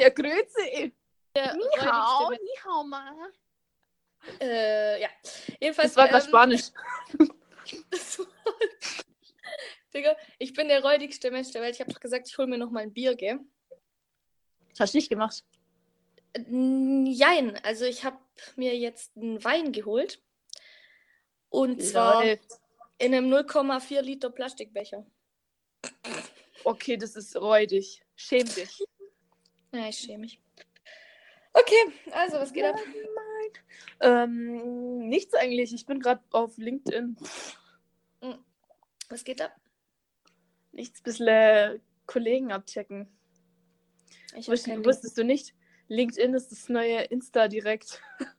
Ja, grüezi. Der Ni hao, Stimme. ni hao, ma. Äh, ja. Jedenfalls. Das war gerade ähm, Spanisch. das war- Digga, ich bin der räudigste Mensch der Welt. Ich habe doch gesagt, ich hole mir noch mal ein Bier, gell? Das hast du nicht gemacht. Jein, also ich habe mir jetzt einen Wein geholt. Und zwar in einem 0,4 Liter Plastikbecher. Okay, das ist räudig. Schäm dich. Ja, ich schäme mich. Okay, also was geht ab? Ähm, nichts eigentlich. Ich bin gerade auf LinkedIn. Was geht ab? Nichts, bisschen Kollegen abchecken. Ich hab Wusst, kein wusstest du nicht? LinkedIn ist das neue Insta direkt.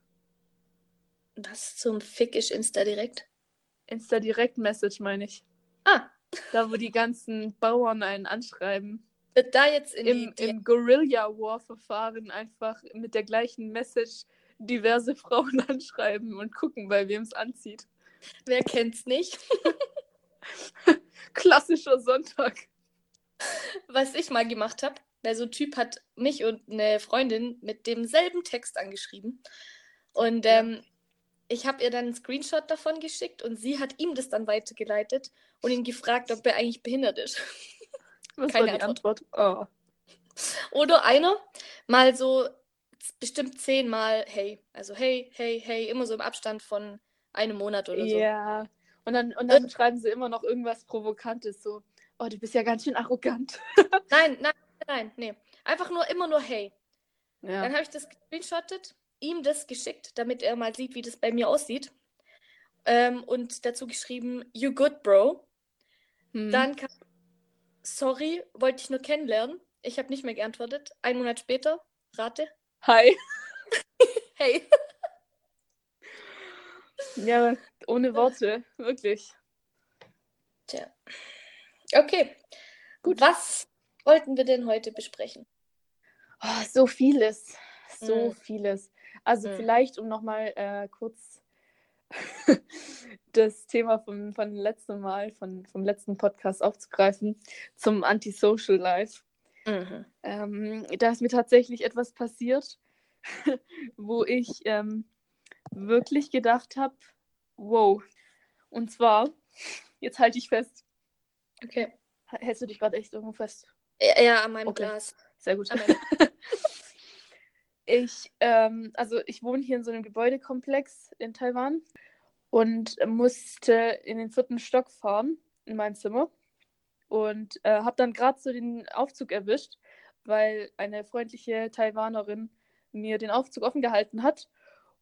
Was zum Fick ist Insta direkt? Insta Direct Message meine ich. Ah, Da, wo die ganzen Bauern einen anschreiben. Wird da jetzt in Im, die, im Guerilla War Verfahren einfach mit der gleichen Message diverse Frauen anschreiben und gucken, bei wem es anzieht. Wer kennt's nicht? Klassischer Sonntag. Was ich mal gemacht habe, weil so ein Typ hat mich und eine Freundin mit demselben Text angeschrieben. Und ähm, ich habe ihr dann einen Screenshot davon geschickt und sie hat ihm das dann weitergeleitet und ihn gefragt, ob er eigentlich behindert ist. Was Keine war die Antwort? Oh. Oder einer mal so bestimmt zehnmal hey. Also hey, hey, hey, immer so im Abstand von einem Monat oder so. Ja. Und dann, und dann schreiben sie immer noch irgendwas Provokantes, so, oh, du bist ja ganz schön arrogant. Nein, nein, nein, nee. Einfach nur immer nur hey. Ja. Dann habe ich das gescreenshottet, ihm das geschickt, damit er mal sieht, wie das bei mir aussieht. Ähm, und dazu geschrieben, you good, bro. Hm. Dann kam, sorry, wollte ich nur kennenlernen. Ich habe nicht mehr geantwortet. Ein Monat später, rate, Hi. hey. Ja, ohne Worte, wirklich. Tja. Okay, Gut. Was wollten wir denn heute besprechen? Oh, so vieles. So Mm. vieles. Also Mm. vielleicht, um nochmal äh, kurz das Thema vom, von letzten Mal, von, vom letzten Podcast aufzugreifen, zum Antisocial Life. Mhm. Ähm, da ist mir tatsächlich etwas passiert, wo ich ähm, wirklich gedacht habe, wow. Und zwar, jetzt halte ich fest. Okay. Hältst du dich gerade echt irgendwo fest? Ja, ja, an meinem Okay. Glas. Sehr gut. Ich, ähm, also ich wohne hier in so einem Gebäudekomplex in Taiwan und musste in den vierten Stock fahren in mein Zimmer und äh, habe dann gerade so den Aufzug erwischt, weil eine freundliche Taiwanerin mir den Aufzug offen gehalten hat.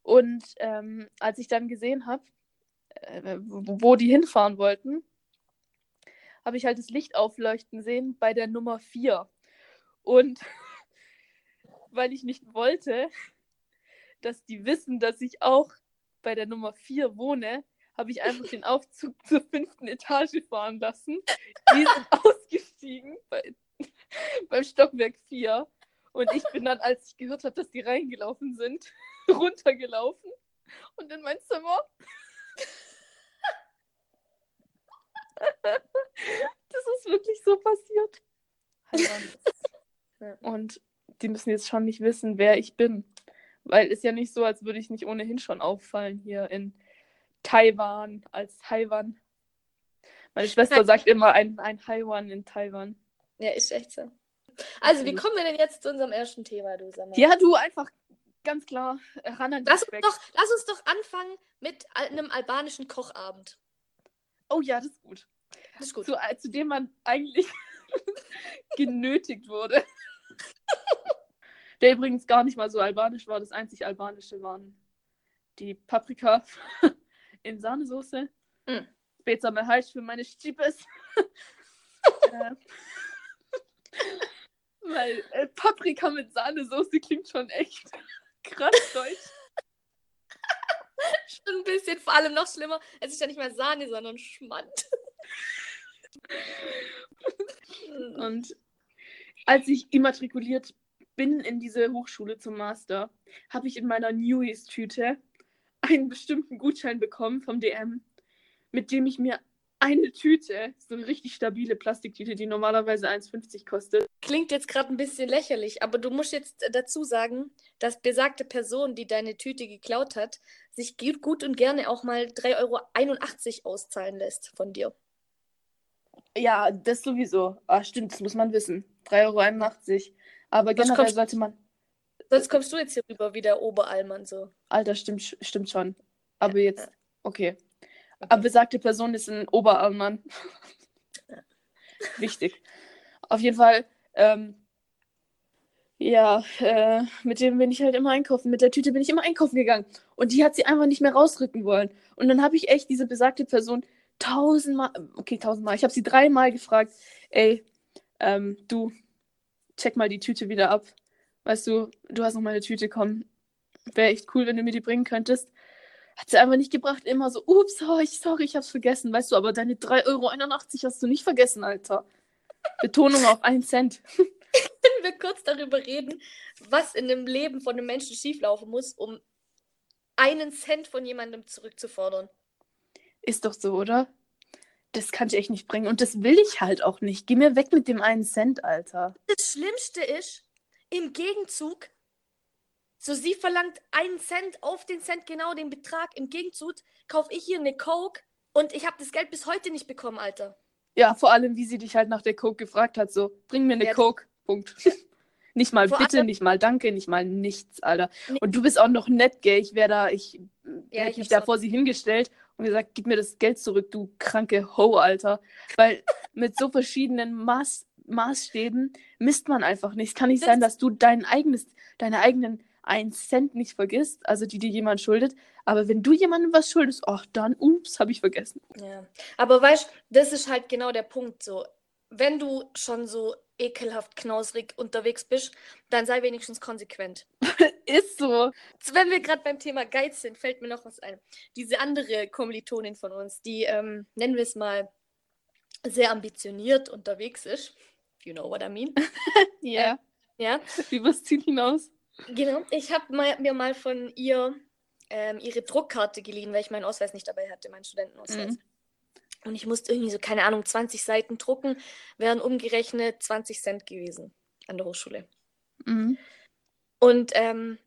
Und ähm, als ich dann gesehen habe, äh, wo die hinfahren wollten, habe ich halt das Licht aufleuchten sehen bei der Nummer 4. Und weil ich nicht wollte, dass die wissen, dass ich auch bei der Nummer 4 wohne, habe ich einfach den Aufzug zur fünften Etage fahren lassen. Die sind ausgestiegen bei, beim Stockwerk 4. Und ich bin dann, als ich gehört habe, dass die reingelaufen sind, runtergelaufen und in mein Zimmer. Das ist wirklich so passiert. Und die müssen jetzt schon nicht wissen, wer ich bin. Weil ist ja nicht so, als würde ich nicht ohnehin schon auffallen hier in Taiwan als Taiwan. Meine Schwester sagt immer ein, ein Taiwan in Taiwan. Ja, ist echt so. Also, wie Gut. kommen wir denn jetzt zu unserem ersten Thema, du sag mal? Ja, du einfach ganz klar äh, ran an die Lass uns, doch, lass uns doch anfangen mit einem albanischen Kochabend. Oh ja, das ist gut. Das ist gut. Zu, äh, zu dem man eigentlich genötigt wurde. Der übrigens gar nicht mal so albanisch war. Das einzig albanische waren die Paprika in Sahnesoße. Mm. Später mal heiß für meine Stiepes. äh, weil äh, Paprika mit Sahnesoße klingt schon echt krass deutsch. Schon ein bisschen, vor allem noch schlimmer. Es ist ja nicht mehr Sahne, sondern Schmand. Und als ich immatrikuliert bin in diese Hochschule zum Master, habe ich in meiner Newies-Tüte einen bestimmten Gutschein bekommen vom DM, mit dem ich mir eine Tüte, so eine richtig stabile Plastiktüte, die normalerweise 1,50 kostet. Klingt jetzt gerade ein bisschen lächerlich, aber du musst jetzt äh, dazu sagen, dass besagte Person, die deine Tüte geklaut hat, sich gut, gut und gerne auch mal 3,81 Euro auszahlen lässt von dir. Ja, das sowieso. Ah, stimmt, das muss man wissen. 3,81 Euro. Aber Was generell sollte man. Sonst kommst du jetzt hier rüber wie der Oberallmann so. Alter, stimmt, stimmt schon. Aber jetzt, ja. okay. Okay. Aber besagte Person ist ein Oberarmmann. Wichtig. Auf jeden Fall, ähm, ja, äh, mit dem bin ich halt immer einkaufen. Mit der Tüte bin ich immer einkaufen gegangen. Und die hat sie einfach nicht mehr rausrücken wollen. Und dann habe ich echt diese besagte Person tausendmal, okay, tausendmal, ich habe sie dreimal gefragt, ey, ähm, du, check mal die Tüte wieder ab. Weißt du, du hast noch meine Tüte, komm. Wäre echt cool, wenn du mir die bringen könntest. Hat sie einfach nicht gebracht, immer so, ups, oh, ich, sorry, ich hab's vergessen. Weißt du, aber deine 3,81 Euro hast du nicht vergessen, Alter. Betonung auf 1 Cent. Können wir kurz darüber reden, was in dem Leben von einem Menschen schieflaufen muss, um einen Cent von jemandem zurückzufordern? Ist doch so, oder? Das kann ich echt nicht bringen. Und das will ich halt auch nicht. Geh mir weg mit dem einen Cent, Alter. Das Schlimmste ist, im Gegenzug, so sie verlangt einen Cent auf den Cent genau den Betrag. Im Gegenzug kaufe ich hier eine Coke und ich habe das Geld bis heute nicht bekommen, Alter. Ja, vor allem, wie sie dich halt nach der Coke gefragt hat, so, bring mir eine Ja. Coke. Punkt. nicht mal Vor bitte, allem- nicht mal danke, nicht mal nichts, Alter. Nee. Und du bist auch noch nett, gell? Ich wäre da, ich Ja, hätte ich mich da vor sie hingestellt und gesagt, gib mir das Geld zurück, du kranke Ho, Alter. Weil mit so verschiedenen Maß, Maßstäben misst man einfach nicht. Es kann nicht Das sein, dass du dein eigenes, deine eigenen 1 Cent nicht vergisst, also die dir jemand schuldet. Aber wenn du jemandem was schuldest, ach dann, ups, habe ich vergessen. Ja. Aber weißt das ist halt genau der Punkt so. Wenn du schon so ekelhaft knausrig unterwegs bist, dann sei wenigstens konsequent. Ist so. Wenn wir gerade beim Thema Geiz sind, fällt mir noch was ein. Diese andere Kommilitonin von uns, die, ähm, nennen wir es mal, sehr ambitioniert unterwegs ist. You know what I mean. Ja. Ja, Übers Ziel hinaus. genau. Ich habe mir mal von ihr ähm, ihre Druckkarte geliehen, weil ich meinen Ausweis nicht dabei hatte, meinen Studentenausweis. Mhm. Und ich musste irgendwie so, keine Ahnung, 20 Seiten drucken, wären umgerechnet 20 Cent gewesen an der Hochschule. Mhm. Und ähm,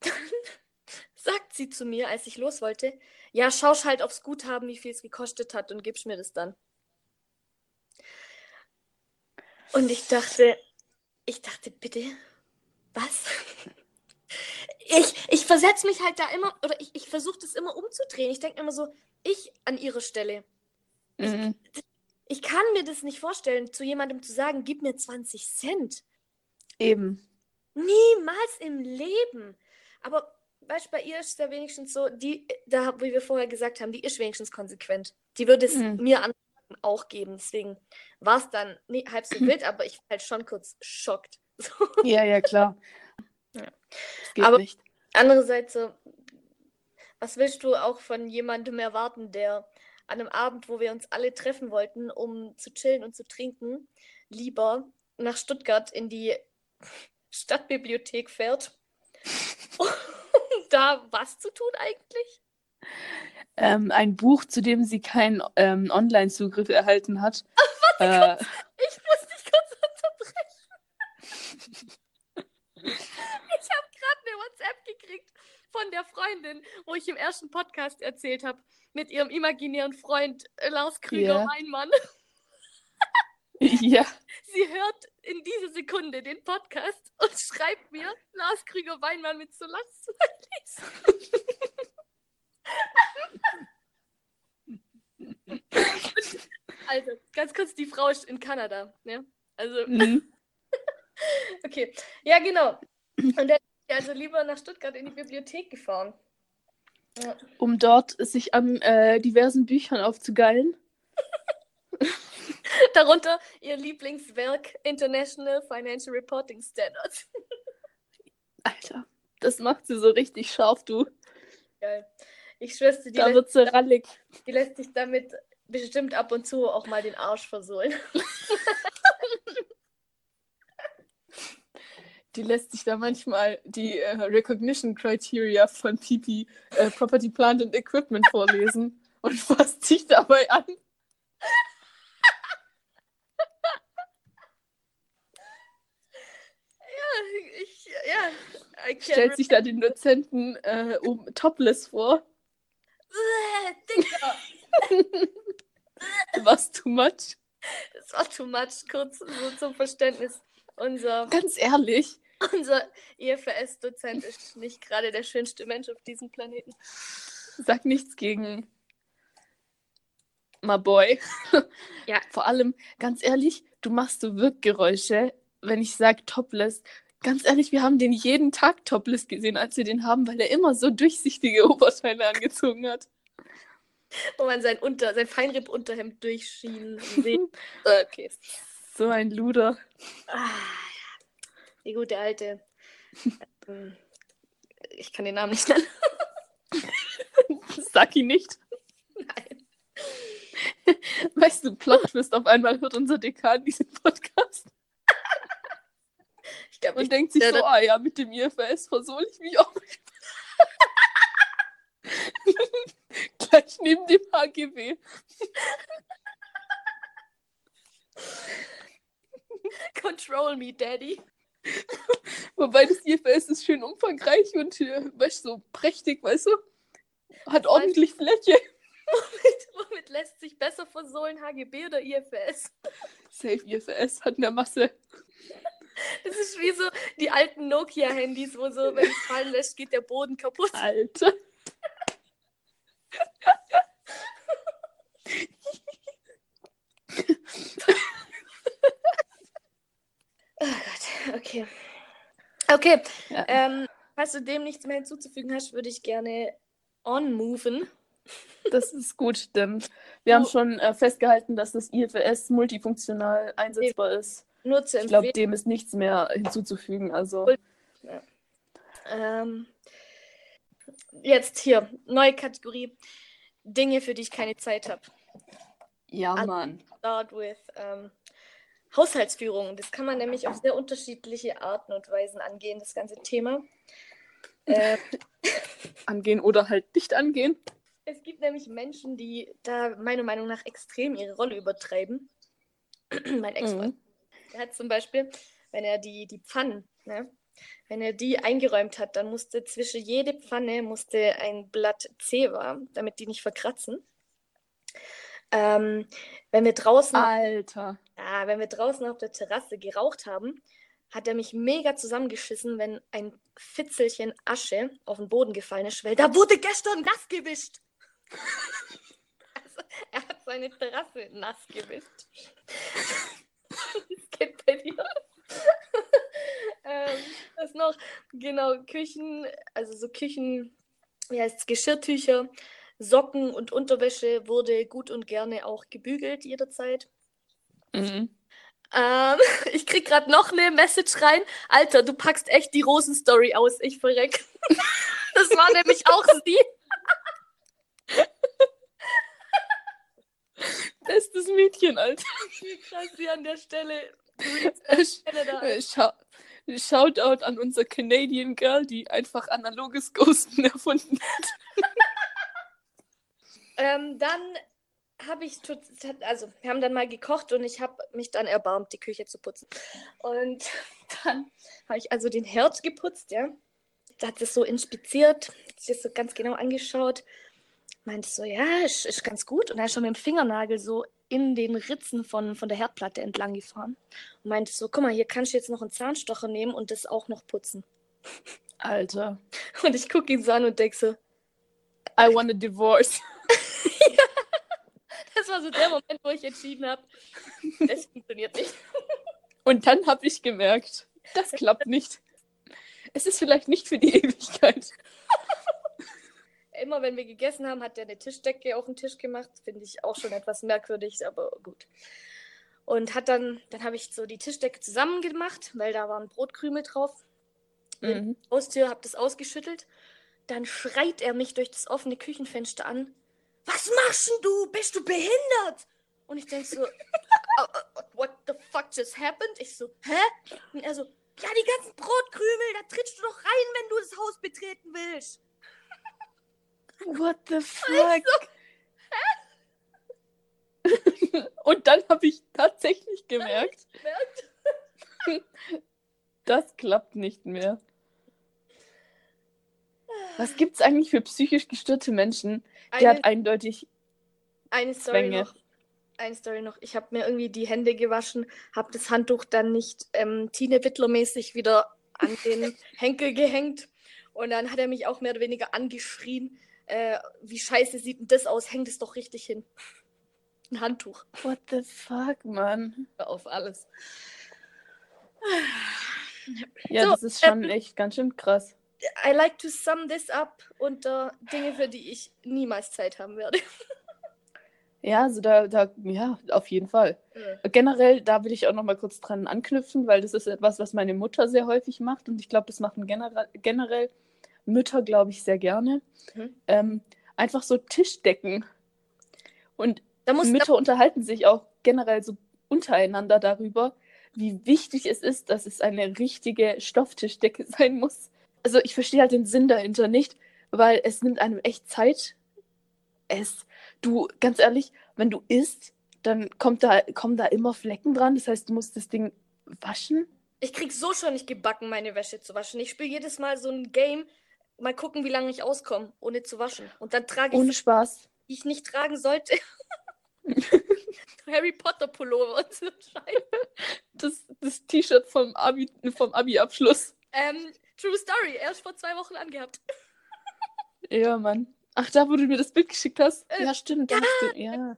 dann sagt sie zu mir, als ich los wollte, ja, schausch halt aufs Guthaben, wie viel es gekostet hat und gibst mir das dann. Und ich dachte, ich dachte, bitte, was? Ich, ich versetze mich halt da immer, oder ich, ich versuche das immer umzudrehen. Ich denke immer so, ich an ihrer Stelle. Mhm. Ich kann mir das nicht vorstellen, zu jemandem zu sagen, gib mir 20 Cent. Eben. Niemals im Leben. Aber weißt bei ihr ist es ja wenigstens so, die, da, wie wir vorher gesagt haben, die ist wenigstens konsequent. Die würde es Mhm. mir an auch geben. Deswegen war es dann nee, halb so wild, aber ich war halt schon kurz schockt. So. Ja, ja, klar. Ja. Aber- nicht. Andererseits so, was willst du auch von jemandem erwarten, der an einem Abend, wo wir uns alle treffen wollten, um zu chillen und zu trinken, lieber nach Stuttgart in die Stadtbibliothek fährt, um da was zu tun eigentlich? Ähm, ein Buch, zu dem sie keinen ähm, Online-Zugriff erhalten hat. äh, Ich muss dich kurz unterbrechen. Ich habe gerade eine WhatsApp gekriegt von der Freundin, wo ich im ersten Podcast erzählt habe, mit ihrem imaginären Freund äh, Lars Krüger-Weinmann. ja. Sie hört in dieser Sekunde den Podcast und schreibt mir Lars Krüger-Weinmann mit so Lachsmilies. also, ganz kurz, die Frau ist in Kanada. Ne? Also, Mhm. Okay, ja, genau. Und dann also lieber nach Stuttgart in die Bibliothek gefahren. Ja. Um dort sich an äh, diversen Büchern aufzugeilen. Darunter ihr Lieblingswerk International Financial Reporting Standards. Alter, das macht sie so richtig scharf, du. Geil. Ich schwör's dir, die, Da lässt, wird sie rallig. die lässt sich damit bestimmt ab und zu auch mal den Arsch versohlen. die lässt sich da manchmal die äh, Recognition Criteria von PP äh, Property Plant and Equipment vorlesen und fasst sich dabei an. ja, ich, ja. Stellt sich da den Dozenten äh, um, topless vor. Was too much? Das war too much, kurz so zum Verständnis. Unser, Ganz ehrlich. unser IFRS-Dozent ist nicht gerade der schönste Mensch auf diesem Planeten. Sag nichts gegen my boy. Ja. Vor allem, ganz ehrlich, du machst so Wirkgeräusche, wenn ich sag topless. Ganz ehrlich, wir haben den jeden Tag topless gesehen, als wir den haben, weil er immer so durchsichtige Oberteile angezogen hat. Wo man sein, Unter, sein Feinripp-Unterhemd. Äh, okay. So ein Luder. Ah. Die gute alte. ähm, ich kann den Namen nicht nennen. Sag ihn nicht. Nein. Weißt du, Plot-Twist, auf einmal hört unser Dekan diesen Podcast Ich glaube, und ich, denkt sich so, ah ja, mit dem IFS versohle ich mich auch. Gleich neben dem HGB. Control me, Daddy. Wobei das IFS ist schön umfangreich und, äh, weißt du, so prächtig, weißt du? Hat ordentlich Fläche. Womit, womit lässt sich besser versohlen, HGB oder IFS? Safe IFS hat eine Masse. Das ist wie so die alten Nokia-Handys, wo so, wenn es fallen lässt, geht der Boden kaputt. Alter. Oh Gott, okay. Okay, Ja. ähm, falls du dem nichts mehr hinzuzufügen hast, würde ich gerne on-moven. Das ist gut, denn wir haben Du- schon äh, festgehalten, dass das IFS multifunktional einsetzbar ist. Nur zu Ich glaube, empfehlen. dem ist nichts mehr hinzuzufügen. Also, Ähm, jetzt hier, neue Kategorie. Dinge, für die ich keine Zeit habe. ja, Also- Mann. Start with ähm, Haushaltsführung. Das kann man nämlich auf sehr unterschiedliche Arten und Weisen angehen, das ganze Thema. Äh, Angehen oder halt nicht angehen. es gibt nämlich Menschen, die da meiner Meinung nach extrem ihre Rolle übertreiben. mein Ex-Freund. Der hat zum Beispiel, wenn er die, die Pfannen, ne, wenn er die eingeräumt hat, dann musste zwischen jede Pfanne musste ein Blatt Zewa, damit die nicht verkratzen. Ähm, wenn wir draußen, Alter. Ah, wenn wir draußen auf der Terrasse geraucht haben, hat er mich mega zusammengeschissen, wenn ein Fitzelchen Asche auf den Boden gefallen ist, weil da wurde gestern nass gewischt. Also, er hat seine Terrasse nass gewischt. Das geht bei dir. ähm, was noch? Genau, Küchen, also so Küchen, wie heißt es, Geschirrtücher, Socken und Unterwäsche wurde gut und gerne auch gebügelt jederzeit. Mhm. Ähm, ich krieg gerade noch eine Message rein. Alter, du packst echt die Rosenstory aus. Ich verreck. Das war nämlich auch sie. Bestes Mädchen, Alter. Wie krass sie an der Stelle. Schau- Shoutout an unser Canadian Girl, die einfach analoges Ghosten erfunden hat. Ähm, dann habe ich, also wir haben dann mal gekocht und ich habe mich dann erbarmt, die Küche zu putzen. Und dann habe ich also den Herd geputzt, ja. Da hat es so inspiziert, sich das so ganz genau angeschaut. Meinte so, ja, ist, ist ganz gut. Und dann ist schon mit dem Fingernagel so in den Ritzen von, von der Herdplatte entlang gefahren. Und meinte so, guck mal, hier kannst du jetzt noch einen Zahnstocher nehmen und das auch noch putzen. Alter. Und ich gucke ihn so an und denke so, I want a divorce. War so der Moment, wo ich entschieden habe, das funktioniert nicht. Und dann habe ich gemerkt, das klappt nicht. Es ist vielleicht nicht für die Ewigkeit. Immer wenn wir gegessen haben, hat er eine Tischdecke auf den Tisch gemacht. Finde ich auch schon etwas merkwürdig, aber gut. Und hat dann, dann habe ich so die Tischdecke zusammen gemacht, weil da waren Brotkrümel drauf. Mhm. Haustür, habe das ausgeschüttelt. Dann schreit er mich durch das offene Küchenfenster an. Was machst denn du? Bist du behindert? Und ich denke so, "Oh, oh, what the fuck just happened? Ich so, hä? Und er so, ja, die ganzen Brotkrümel, da trittst du doch rein, wenn du das Haus betreten willst. What the fuck? Und dann habe ich tatsächlich gemerkt, Merkt? das klappt nicht mehr. Was gibt's eigentlich für psychisch gestörte Menschen? Der Eine, hat eindeutig eine Story Zwänge. noch. Eine Story noch. Ich habe mir irgendwie die Hände gewaschen, habe das Handtuch dann nicht ähm, Tine Wittler-mäßig wieder an den Henkel gehängt. Und dann hat er mich auch mehr oder weniger angeschrien. Äh, wie scheiße sieht denn das aus? Hängt es doch richtig hin. Ein Handtuch. What the fuck, Mann? Auf alles. Ja, So, das ist schon ähm, echt ganz schön krass. I like to sum this up unter Dinge, für die ich niemals Zeit haben werde. Ja, also da, da, ja, auf jeden Fall. Generell, da will ich auch noch mal kurz dran anknüpfen, weil das ist etwas, was meine Mutter sehr häufig macht und ich glaube, das machen generell, generell Mütter, glaube ich, sehr gerne. Mhm. Ähm, einfach so Tischdecken. Und Da Mütter unterhalten sich auch generell so untereinander darüber, wie wichtig es ist, dass es eine richtige Stofftischdecke sein muss. Also ich verstehe halt den Sinn dahinter nicht, weil es nimmt einem echt Zeit. Es, du, ganz ehrlich, wenn du isst, dann kommt da, kommen da immer Flecken dran. Das heißt, du musst das Ding waschen. Ich krieg so schon nicht gebacken, meine Wäsche zu waschen. Ich spiele jedes Mal so ein Game, mal gucken, wie lange ich auskomme, ohne zu waschen. Und dann trage ich, Ohne Spaß. die ich nicht tragen sollte. Harry Potter Pullover und so Scheiße. Das, das T-Shirt vom Abi, vom Abi-Abschluss. Ähm, True Story, erst vor zwei Wochen angehabt. Ja, Mann. Ach, da, wo du mir das Bild geschickt hast? Äh, ja, stimmt. hast du, ja.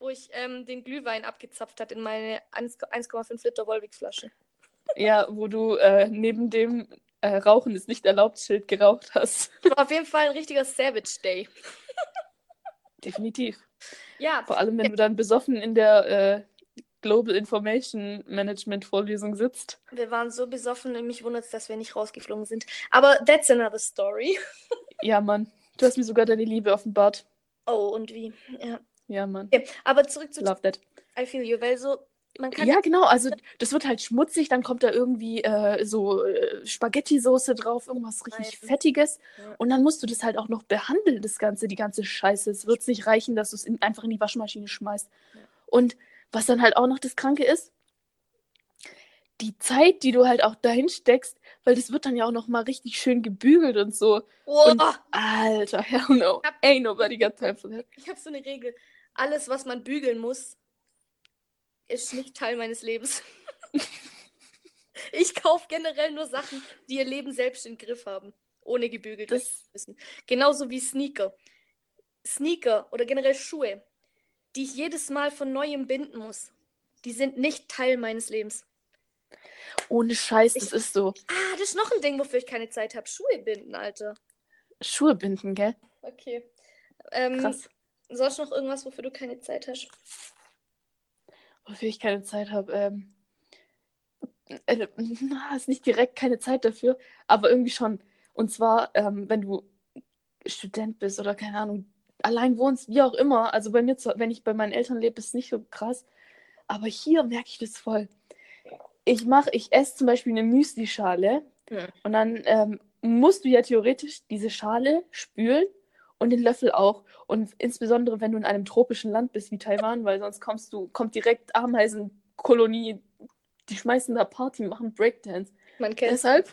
Wo ich ähm, den Glühwein abgezapft hat in meine 1 1,5 Liter Volvic-Flasche. Ja, wo du äh, neben dem äh, Rauchen ist nicht erlaubt Schild geraucht hast. War auf jeden Fall ein richtiger Savage Day. Definitiv. Ja, Vor allem, wenn du dann besoffen in der äh, Global Information Management Vorlesung sitzt. wir waren so besoffen und mich wundert es, dass wir nicht rausgeflogen sind. Aber that's another story. Ja, Mann. Du hast mir sogar deine Liebe offenbart. Oh, und wie? Ja. Ja, Mann. Okay, aber zurück zu Love that. I Feel You, weil so, man kann Ja, genau. Also, das wird halt schmutzig. Dann kommt da irgendwie äh, so äh, Spaghetti-Soße drauf, irgendwas richtig Nein. Fettiges. Ja. Und dann musst du das halt auch noch behandeln, das Ganze, die ganze Scheiße. Es wird nicht reichen, dass du es in, einfach in die Waschmaschine schmeißt. Ja. Und was dann halt auch noch das Kranke ist, die Zeit, die du halt auch dahin steckst, weil das wird dann ja auch noch mal richtig schön gebügelt und so. Oh, Und Alter, hell no. Hab- Ain't nobody got time for that. ich habe so eine Regel. Alles, was man bügeln muss, ist nicht Teil meines Lebens. ich kaufe generell nur Sachen, die ihr Leben selbst im Griff haben, ohne gebügelt Das, zu wissen. Genauso wie Sneaker. Sneaker oder generell Schuhe, die ich jedes Mal von neuem binden muss, die sind nicht Teil meines Lebens. ohne Scheiß, Ich- das ist so. Ah, das ist noch ein Ding, wofür ich keine Zeit habe. Schuhe binden, Alter. Schuhe binden, gell? Okay. Ähm, Krass. sonst noch irgendwas, wofür du keine Zeit hast? Wofür ich keine Zeit habe. Ähm, äh, na, ist nicht direkt keine Zeit dafür, aber irgendwie schon. Und zwar, ähm, wenn du Student bist oder keine Ahnung, allein wohnst, wie auch immer. Also bei mir, wenn ich bei meinen Eltern lebe, ist es nicht so krass. Aber hier merke ich das voll. Ich mache, ich esse zum Beispiel eine Müsli-Schale Hm. und dann ähm, musst du ja theoretisch diese Schale spülen und den Löffel auch. Und insbesondere, wenn du in einem tropischen Land bist wie Taiwan, weil sonst kommst du, kommt direkt Ameisenkolonie, die schmeißen da Party, machen Breakdance. Man kennt Deshalb,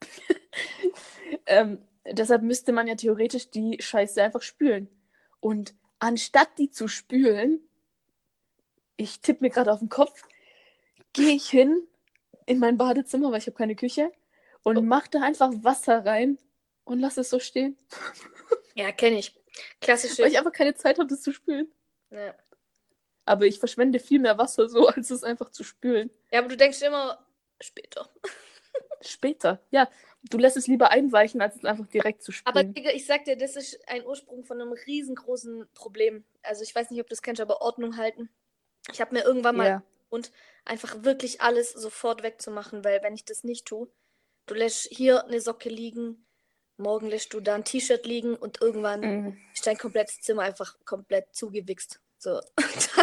ähm, deshalb müsste man ja theoretisch die Scheiße einfach spülen. Und anstatt die zu spülen, ich tippe mir gerade auf den Kopf, gehe ich hin in mein Badezimmer, weil ich habe keine Küche, und Oh. mache da einfach Wasser rein und lasse es so stehen, Ja, kenne ich. Klassische. weil ich einfach keine Zeit habe, das zu spülen. ja. Aber ich verschwende viel mehr Wasser so, als es einfach zu spülen. ja, aber du denkst immer später. Später. Ja, du lässt es lieber einweichen, als es einfach direkt zu Aber spülen. Digga, ich sag dir, das ist ein Ursprung von einem riesengroßen Problem. Also ich weiß nicht, ob du das kennst, aber Ordnung halten. Ich habe mir irgendwann mal Ja. und einfach wirklich alles sofort wegzumachen, weil wenn ich das nicht tue, du lässt hier eine Socke liegen, morgen lässt du da ein T-Shirt liegen und irgendwann Mhm. ist dein komplettes Zimmer einfach komplett zugewichst. So.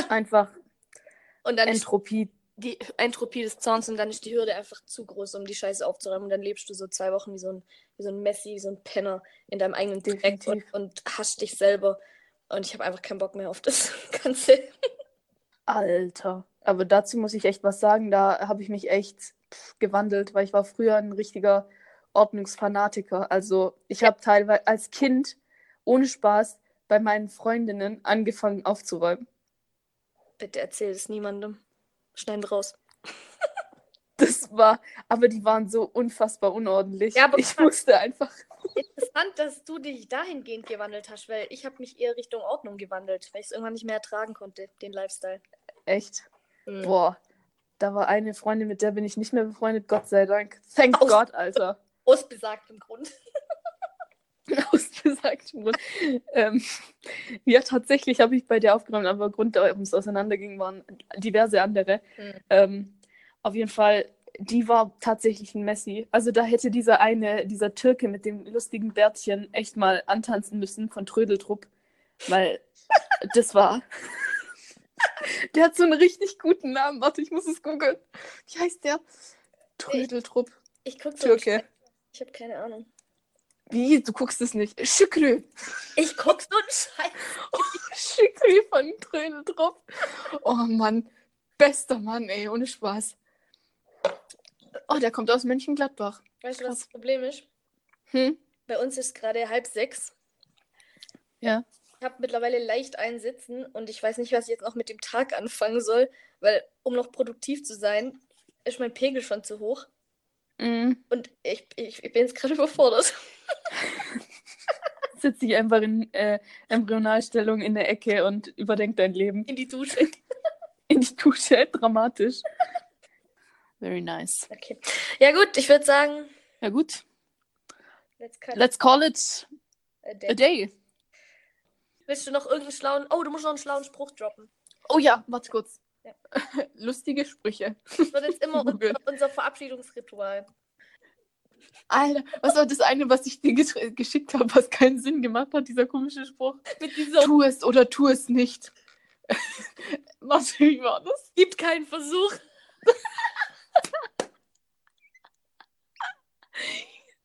Einfach und dann Entropie. Die Entropie des Zorns und dann ist die Hürde einfach zu groß, um die Scheiße aufzuräumen. Und dann lebst du so zwei Wochen wie so ein, wie so ein Messi, wie so ein Penner in deinem eigenen Dreck und, und hasst dich selber. Und ich habe einfach keinen Bock mehr auf das Ganze. Alter. Aber dazu muss ich echt was sagen. Da habe ich mich echt gewandelt, weil ich war früher ein richtiger Ordnungsfanatiker. Also ich habe teilweise als Kind ohne Spaß bei meinen Freundinnen angefangen aufzuräumen. Bitte erzähl es niemandem. Schneiden raus. Das war, aber die waren so unfassbar unordentlich. Ja, aber ich musste einfach. Interessant, dass du dich dahingehend gewandelt hast, weil ich habe mich eher Richtung Ordnung gewandelt, weil ich es irgendwann nicht mehr ertragen konnte, den Lifestyle. Echt? Mhm. Boah. Da war eine Freundin, mit der bin ich nicht mehr befreundet, Gott sei Dank. Thank Aus- God, Alter. Aus besagtem Grund. Aus besagtem Grund. Ähm, ja, tatsächlich habe ich bei der aufgenommen, aber Grund, warum es auseinanderging, waren diverse andere. Mhm. Ähm, auf jeden Fall, die war tatsächlich ein Messi. Also da hätte dieser eine, dieser Türke mit dem lustigen Bärtchen echt mal antanzen müssen von Trödeltrupp, weil das war. Der hat so einen richtig guten Namen. Warte, ich muss es googeln. Wie heißt der? Trödeltrupp. Ich guck so Türke. Ich habe keine Ahnung. Wie? Du guckst es nicht. Şükrü. Ich guck so einen Scheiß. Şükrü von Trödeltrupp. Oh Mann. Bester Mann, ey. Ohne Spaß. Oh, der kommt aus Mönchengladbach. Weißt du, was das Problem ist? Hm? Bei uns ist gerade halb sechs. Ja. Ich habe mittlerweile leicht einsitzen und ich weiß nicht, was ich jetzt noch mit dem Tag anfangen soll, weil um noch produktiv zu sein, ist mein Pegel schon zu hoch. Mhm. Und ich, ich, ich bin jetzt gerade überfordert. Sitz dich einfach in äh, Embryonalstellung in der Ecke und überdenk dein Leben. In die Dusche. In die Dusche, dramatisch. Very nice. Okay. Ja, gut, ich würde sagen, Ja gut. let's cut Let's call it a a day. day. Willst du noch irgendeinen schlauen. Oh, du musst noch einen schlauen Spruch droppen. Oh ja, warte kurz. Ja. Lustige Sprüche. Das wird jetzt immer unser Verabschiedungsritual. Alter, was war das eine, was ich dir gesch- geschickt habe, was keinen Sinn gemacht hat, dieser komische Spruch? Mit dieser Tu es oder tu es nicht. was, wie war das? gibt keinen Versuch.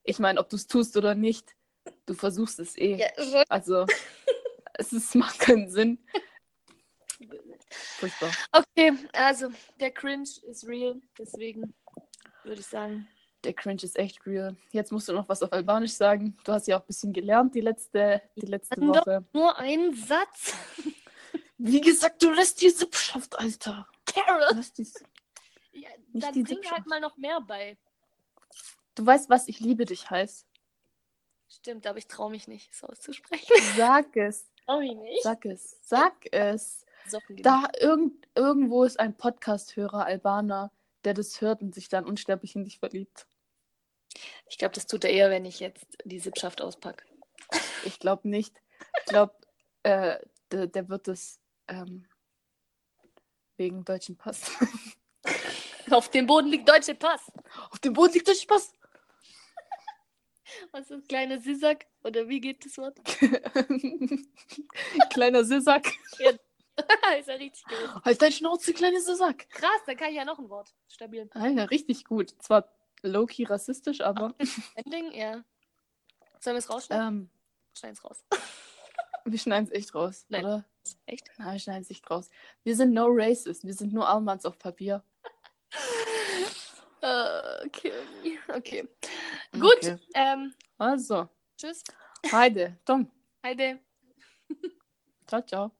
Ich meine, ob du es tust oder nicht, du versuchst es eh. Ja. Also, es ist, macht keinen Sinn. Furchtbar. Okay, also der Cringe ist real, deswegen würde ich sagen. Der Cringe ist echt real. Jetzt musst du noch was auf Albanisch sagen. Du hast ja auch ein bisschen gelernt die letzte, die letzte Woche. Nur ein Satz. Wie gesagt, du lässt die Sippschaft, Alter. Carol. Lass die... Ja, dann die bring Sippschaft. halt mal noch mehr bei. Du weißt, was ich liebe dich heißt. Stimmt, aber ich traue mich nicht, es auszusprechen. Sag es. Trau mich nicht. Sag es. Sag es. Da irgend, irgendwo ist ein Podcast-Hörer Albaner, der das hört und sich dann unsterblich in dich verliebt. Ich glaube, das tut er eher, wenn ich jetzt die Sippschaft auspacke. Ich glaube nicht. Ich glaube, äh, der, der wird es ähm, wegen deutschen Pass. Auf dem Boden liegt deutsche Pass. Auf dem Boden liegt deutscher Pass. Was ist kleine Sisak? Oder wie geht das Wort? Kleiner Sisack. ist ja richtig gut. Halt dein Schnauze, kleiner Sisack. Krass, dann kann ich ja noch ein Wort. Stabil. Alter, richtig gut. Zwar low-key rassistisch, aber Ending, ja. Sollen wir es rausschneiden? ähm, Schneiden es raus. wir schneiden es echt raus, Nein. oder? Echt? Nein, wir schneiden es nicht raus. Wir sind no racist. Wir sind nur Almans auf Papier. Äh, okay. Okay. Gut. Okay. Ähm, Also, tschüss. Heide, Tom. Heide. Ciao, ciao.